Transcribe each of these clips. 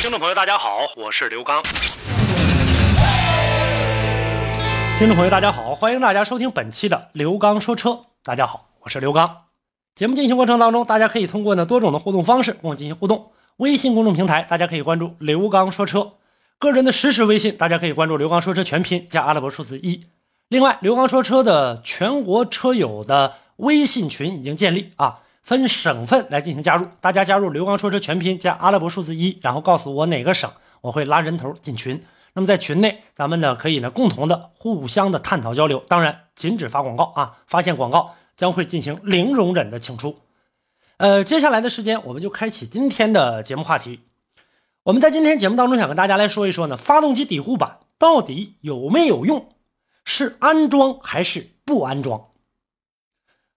听众朋友，大家好，我是刘刚。听众朋友，大家好，欢迎大家收听本期的刘刚说车。大家好，我是刘刚。节目进行过程当中，大家可以通过呢多种的互动方式跟我进行互动。微信公众平台，大家可以关注刘刚说车；个人的实时微信，大家可以关注刘刚说车全拼加阿拉伯数字一。另外，刘刚说车的全国车友的微信群已经建立啊。分省份来进行加入，大家加入“刘刚说车”全拼加阿拉伯数字一，然后告诉我哪个省，我会拉人头进群。那么在群内，咱们呢可以呢共同的互相的探讨交流，当然禁止发广告啊，发现广告将会进行零容忍的请出。呃，接下来的时间我们就开启今天的节目话题。我们在今天节目当中想跟大家来说一说呢，发动机底护板到底有没有用，是安装还是不安装？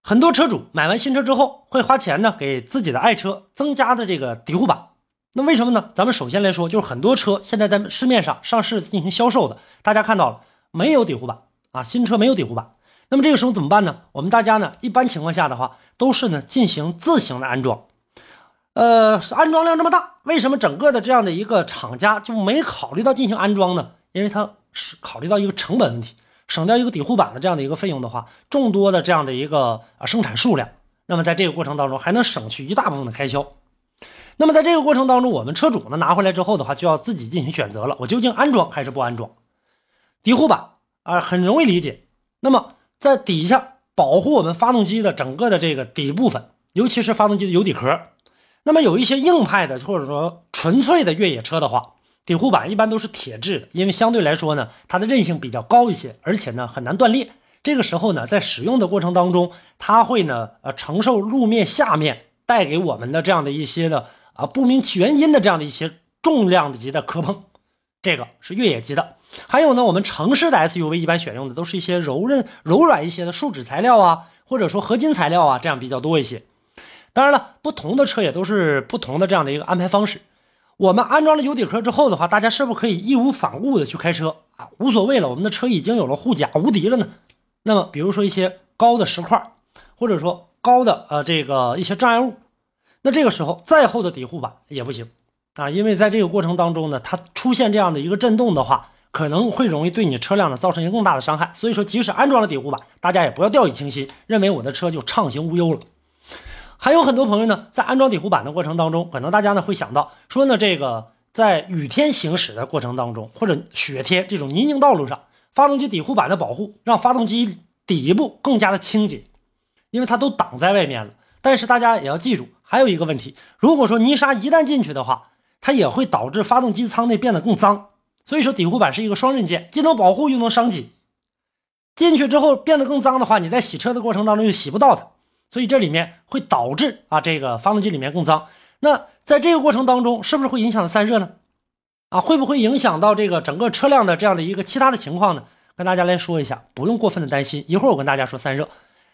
很多车主买完新车之后会花钱呢，给自己的爱车增加的这个底护板。那为什么呢？咱们首先来说，就是很多车现在在市面上上市进行销售的，大家看到了没有底护板啊？新车没有底护板。那么这个时候怎么办呢？我们大家呢，一般情况下的话，都是呢进行自行的安装。呃，安装量这么大，为什么整个的这样的一个厂家就没考虑到进行安装呢？因为它是考虑到一个成本问题。省掉一个底护板的这样的一个费用的话，众多的这样的一个啊生产数量，那么在这个过程当中还能省去一大部分的开销。那么在这个过程当中，我们车主呢拿回来之后的话，就要自己进行选择了，我究竟安装还是不安装？底护板啊很容易理解，那么在底下保护我们发动机的整个的这个底部分，尤其是发动机的油底壳。那么有一些硬派的或者说纯粹的越野车的话。底护板一般都是铁质的，因为相对来说呢，它的韧性比较高一些，而且呢很难断裂。这个时候呢，在使用的过程当中，它会呢呃承受路面下面带给我们的这样的一些的啊不明原因的这样的一些重量级的磕碰，这个是越野级的。还有呢，我们城市的 SUV 一般选用的都是一些柔韧、柔软一些的树脂材料啊，或者说合金材料啊，这样比较多一些。当然了，不同的车也都是不同的这样的一个安排方式。我们安装了油底壳之后的话，大家是不是可以义无反顾的去开车啊？无所谓了，我们的车已经有了护甲，无敌了呢。那么，比如说一些高的石块，或者说高的呃这个一些障碍物，那这个时候再厚的底护板也不行啊，因为在这个过程当中呢，它出现这样的一个震动的话，可能会容易对你车辆呢造成一个更大的伤害。所以说，即使安装了底护板，大家也不要掉以轻心，认为我的车就畅行无忧了。还有很多朋友呢，在安装底护板的过程当中，可能大家呢会想到说呢，这个在雨天行驶的过程当中，或者雪天这种泥泞道路上，发动机底护板的保护让发动机底部更加的清洁，因为它都挡在外面了。但是大家也要记住，还有一个问题，如果说泥沙一旦进去的话，它也会导致发动机舱内变得更脏。所以说底护板是一个双刃剑，既能保护又能伤己。进去之后变得更脏的话，你在洗车的过程当中又洗不到它。所以这里面会导致啊，这个发动机里面更脏。那在这个过程当中，是不是会影响散热呢？啊，会不会影响到这个整个车辆的这样的一个其他的情况呢？跟大家来说一下，不用过分的担心。一会儿我跟大家说散热，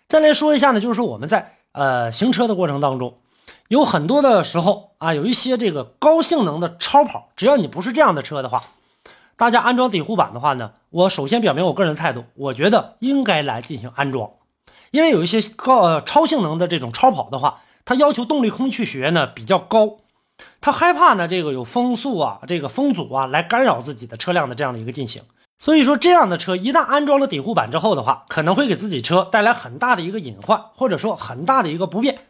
再来说一下呢，就是说我们在呃行车的过程当中，有很多的时候啊，有一些这个高性能的超跑，只要你不是这样的车的话，大家安装底护板的话呢，我首先表明我个人的态度，我觉得应该来进行安装。因为有一些高呃超性能的这种超跑的话，它要求动力空气学呢比较高，它害怕呢这个有风速啊、这个风阻啊来干扰自己的车辆的这样的一个进行。所以说这样的车一旦安装了底护板之后的话，可能会给自己车带来很大的一个隐患，或者说很大的一个不便。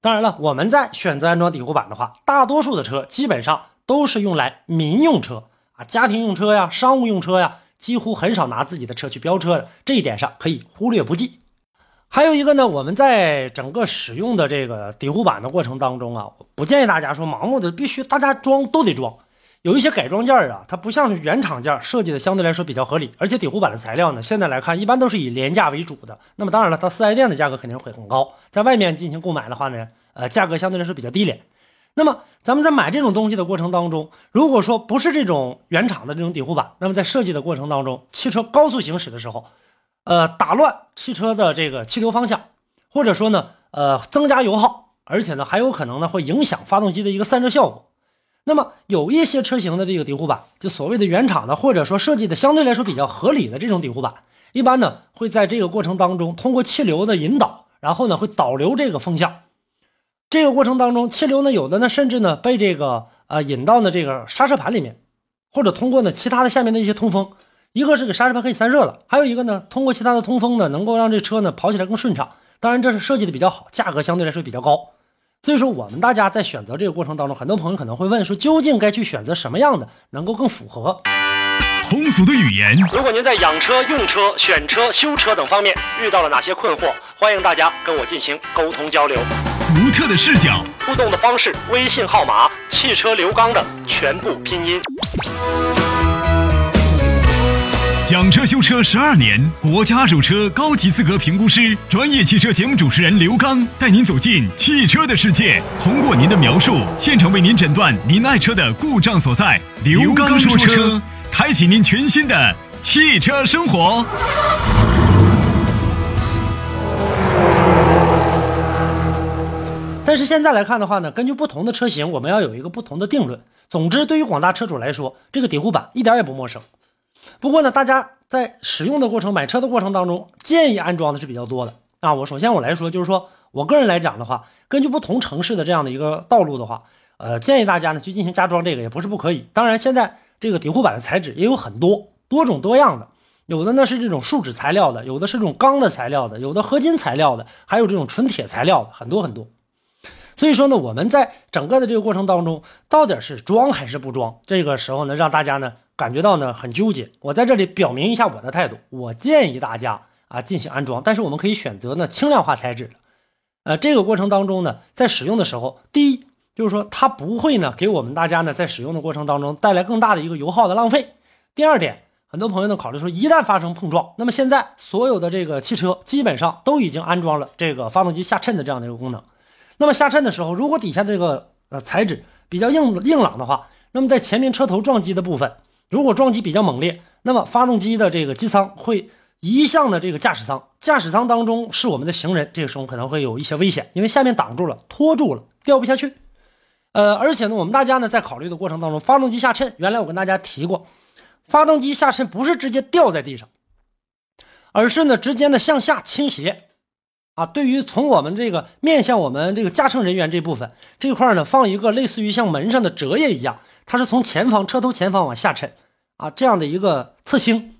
当然了，我们在选择安装底护板的话，大多数的车基本上都是用来民用车啊、家庭用车呀、商务用车呀，几乎很少拿自己的车去飙车的。这一点上可以忽略不计。还有一个呢，我们在整个使用的这个底护板的过程当中啊，不建议大家说盲目的必须大家装都得装。有一些改装件啊，它不像原厂件设计的相对来说比较合理，而且底护板的材料呢，现在来看一般都是以廉价为主的。那么当然了，它四 S 店的价格肯定会很高，在外面进行购买的话呢，呃，价格相对来说比较低廉。那么咱们在买这种东西的过程当中，如果说不是这种原厂的这种底护板，那么在设计的过程当中，汽车高速行驶的时候，呃，打乱汽车的这个气流方向，或者说呢，呃，增加油耗，而且呢，还有可能呢会影响发动机的一个散热效果。那么有一些车型的这个底护板，就所谓的原厂的，或者说设计的相对来说比较合理的这种底护板，一般呢会在这个过程当中通过气流的引导，然后呢会导流这个风向。这个过程当中，气流呢有的呢甚至呢被这个呃引到呢这个刹车盘里面，或者通过呢其他的下面的一些通风，一个是给刹车盘可以散热了，还有一个呢通过其他的通风呢能够让这车呢跑起来更顺畅。当然这是设计的比较好，价格相对来说比较高。所以说，我们大家在选择这个过程当中，很多朋友可能会问说，究竟该去选择什么样的能够更符合通俗的语言？如果您在养车、用车、选车、修车等方面遇到了哪些困惑，欢迎大家跟我进行沟通交流。独特的视角，互动的方式：微信号码“汽车刘刚”的全部拼音。讲车修车十二年，国家二手车高级资格评估师，专业汽车节目主持人刘刚带您走进汽车的世界，通过您的描述，现场为您诊断您爱车的故障所在。刘刚说车，开启您全新的汽车生活。但是现在来看的话呢，根据不同的车型，我们要有一个不同的定论。总之，对于广大车主来说，这个底护板一点也不陌生。不过呢，大家在使用的过程、买车的过程当中，建议安装的是比较多的啊。我首先我来说，就是说我个人来讲的话，根据不同城市的这样的一个道路的话，呃，建议大家呢去进行加装，这个也不是不可以。当然，现在这个底护板的材质也有很多多种多样的，有的呢是这种树脂材料的，有的是这种钢的材料的，有的合金材料的，还有这种纯铁材料的，很多很多。所以说呢，我们在整个的这个过程当中，到底是装还是不装？这个时候呢，让大家呢。感觉到呢很纠结，我在这里表明一下我的态度，我建议大家啊进行安装，但是我们可以选择呢轻量化材质，呃这个过程当中呢，在使用的时候，第一就是说它不会呢给我们大家呢在使用的过程当中带来更大的一个油耗的浪费。第二点，很多朋友呢考虑说，一旦发生碰撞，那么现在所有的这个汽车基本上都已经安装了这个发动机下衬的这样的一个功能，那么下衬的时候，如果底下这个呃材质比较硬硬朗的话，那么在前面车头撞击的部分。如果撞击比较猛烈，那么发动机的这个机舱会移向的这个驾驶舱，驾驶舱当中是我们的行人，这个时候可能会有一些危险，因为下面挡住了，拖住了，掉不下去。呃，而且呢，我们大家呢在考虑的过程当中，发动机下沉，原来我跟大家提过，发动机下沉不是直接掉在地上，而是呢直接呢向下倾斜。啊，对于从我们这个面向我们这个驾乘人员这部分这块呢，放一个类似于像门上的折页一样。它是从前方车头前方往下沉，啊，这样的一个侧倾。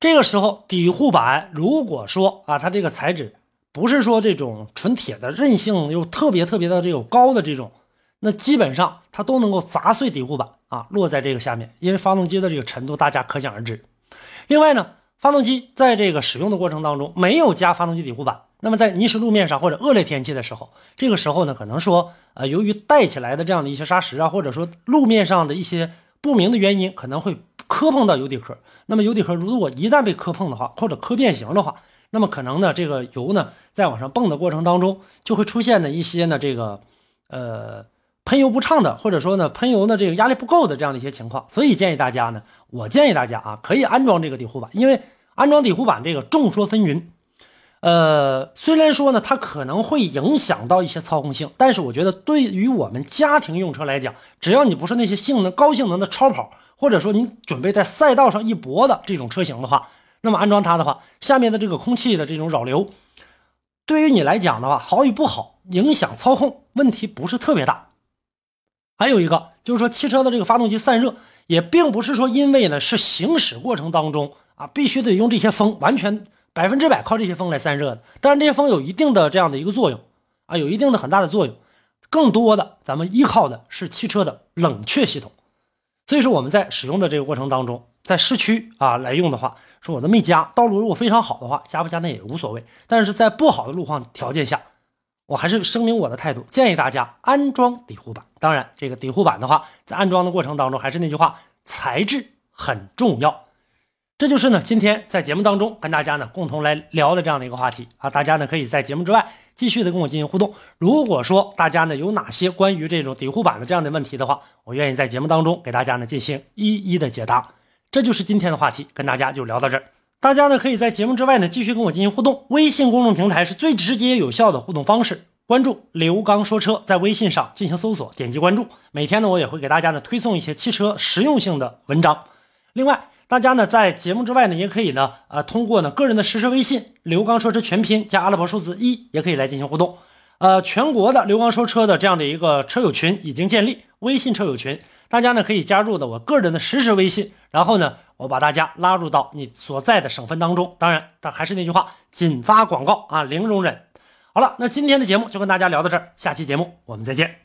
这个时候底护板如果说啊，它这个材质不是说这种纯铁的，韧性又特别特别的这种高的这种，那基本上它都能够砸碎底护板啊，落在这个下面。因为发动机的这个沉度，大家可想而知。另外呢，发动机在这个使用的过程当中没有加发动机底护板。那么在泥石路面上或者恶劣天气的时候，这个时候呢，可能说，呃，由于带起来的这样的一些砂石啊，或者说路面上的一些不明的原因，可能会磕碰到油底壳。那么油底壳如果一旦被磕碰的话，或者磕变形的话，那么可能呢，这个油呢在往上蹦的过程当中，就会出现呢一些呢这个，呃，喷油不畅的，或者说呢喷油呢这个压力不够的这样的一些情况。所以建议大家呢，我建议大家啊，可以安装这个底护板，因为安装底护板这个众说纷纭。呃，虽然说呢，它可能会影响到一些操控性，但是我觉得对于我们家庭用车来讲，只要你不是那些性能高性能的超跑，或者说你准备在赛道上一搏的这种车型的话，那么安装它的话，下面的这个空气的这种扰流，对于你来讲的话，好与不好，影响操控问题不是特别大。还有一个就是说，汽车的这个发动机散热，也并不是说因为呢是行驶过程当中啊，必须得用这些风完全。百分之百靠这些风来散热的，当然这些风有一定的这样的一个作用啊，有一定的很大的作用。更多的咱们依靠的是汽车的冷却系统。所以说我们在使用的这个过程当中，在市区啊来用的话，说我的没加，道路如果非常好的话，加不加那也无所谓。但是在不好的路况条件下，我还是声明我的态度，建议大家安装底护板。当然，这个底护板的话，在安装的过程当中，还是那句话，材质很重要。这就是呢，今天在节目当中跟大家呢共同来聊的这样的一个话题啊。大家呢可以在节目之外继续的跟我进行互动。如果说大家呢有哪些关于这种底护板的这样的问题的话，我愿意在节目当中给大家呢进行一一的解答。这就是今天的话题，跟大家就聊到这儿。大家呢可以在节目之外呢继续跟我进行互动。微信公众平台是最直接有效的互动方式。关注刘刚说车，在微信上进行搜索，点击关注。每天呢我也会给大家呢推送一些汽车实用性的文章。另外。大家呢在节目之外呢，也可以呢，呃，通过呢个人的实时微信“刘刚说车全拼”加阿拉伯数字一，也可以来进行互动。呃，全国的刘刚说车的这样的一个车友群已经建立，微信车友群，大家呢可以加入的我个人的实时微信，然后呢，我把大家拉入到你所在的省份当中。当然，但还是那句话，仅发广告啊，零容忍。好了，那今天的节目就跟大家聊到这儿，下期节目我们再见。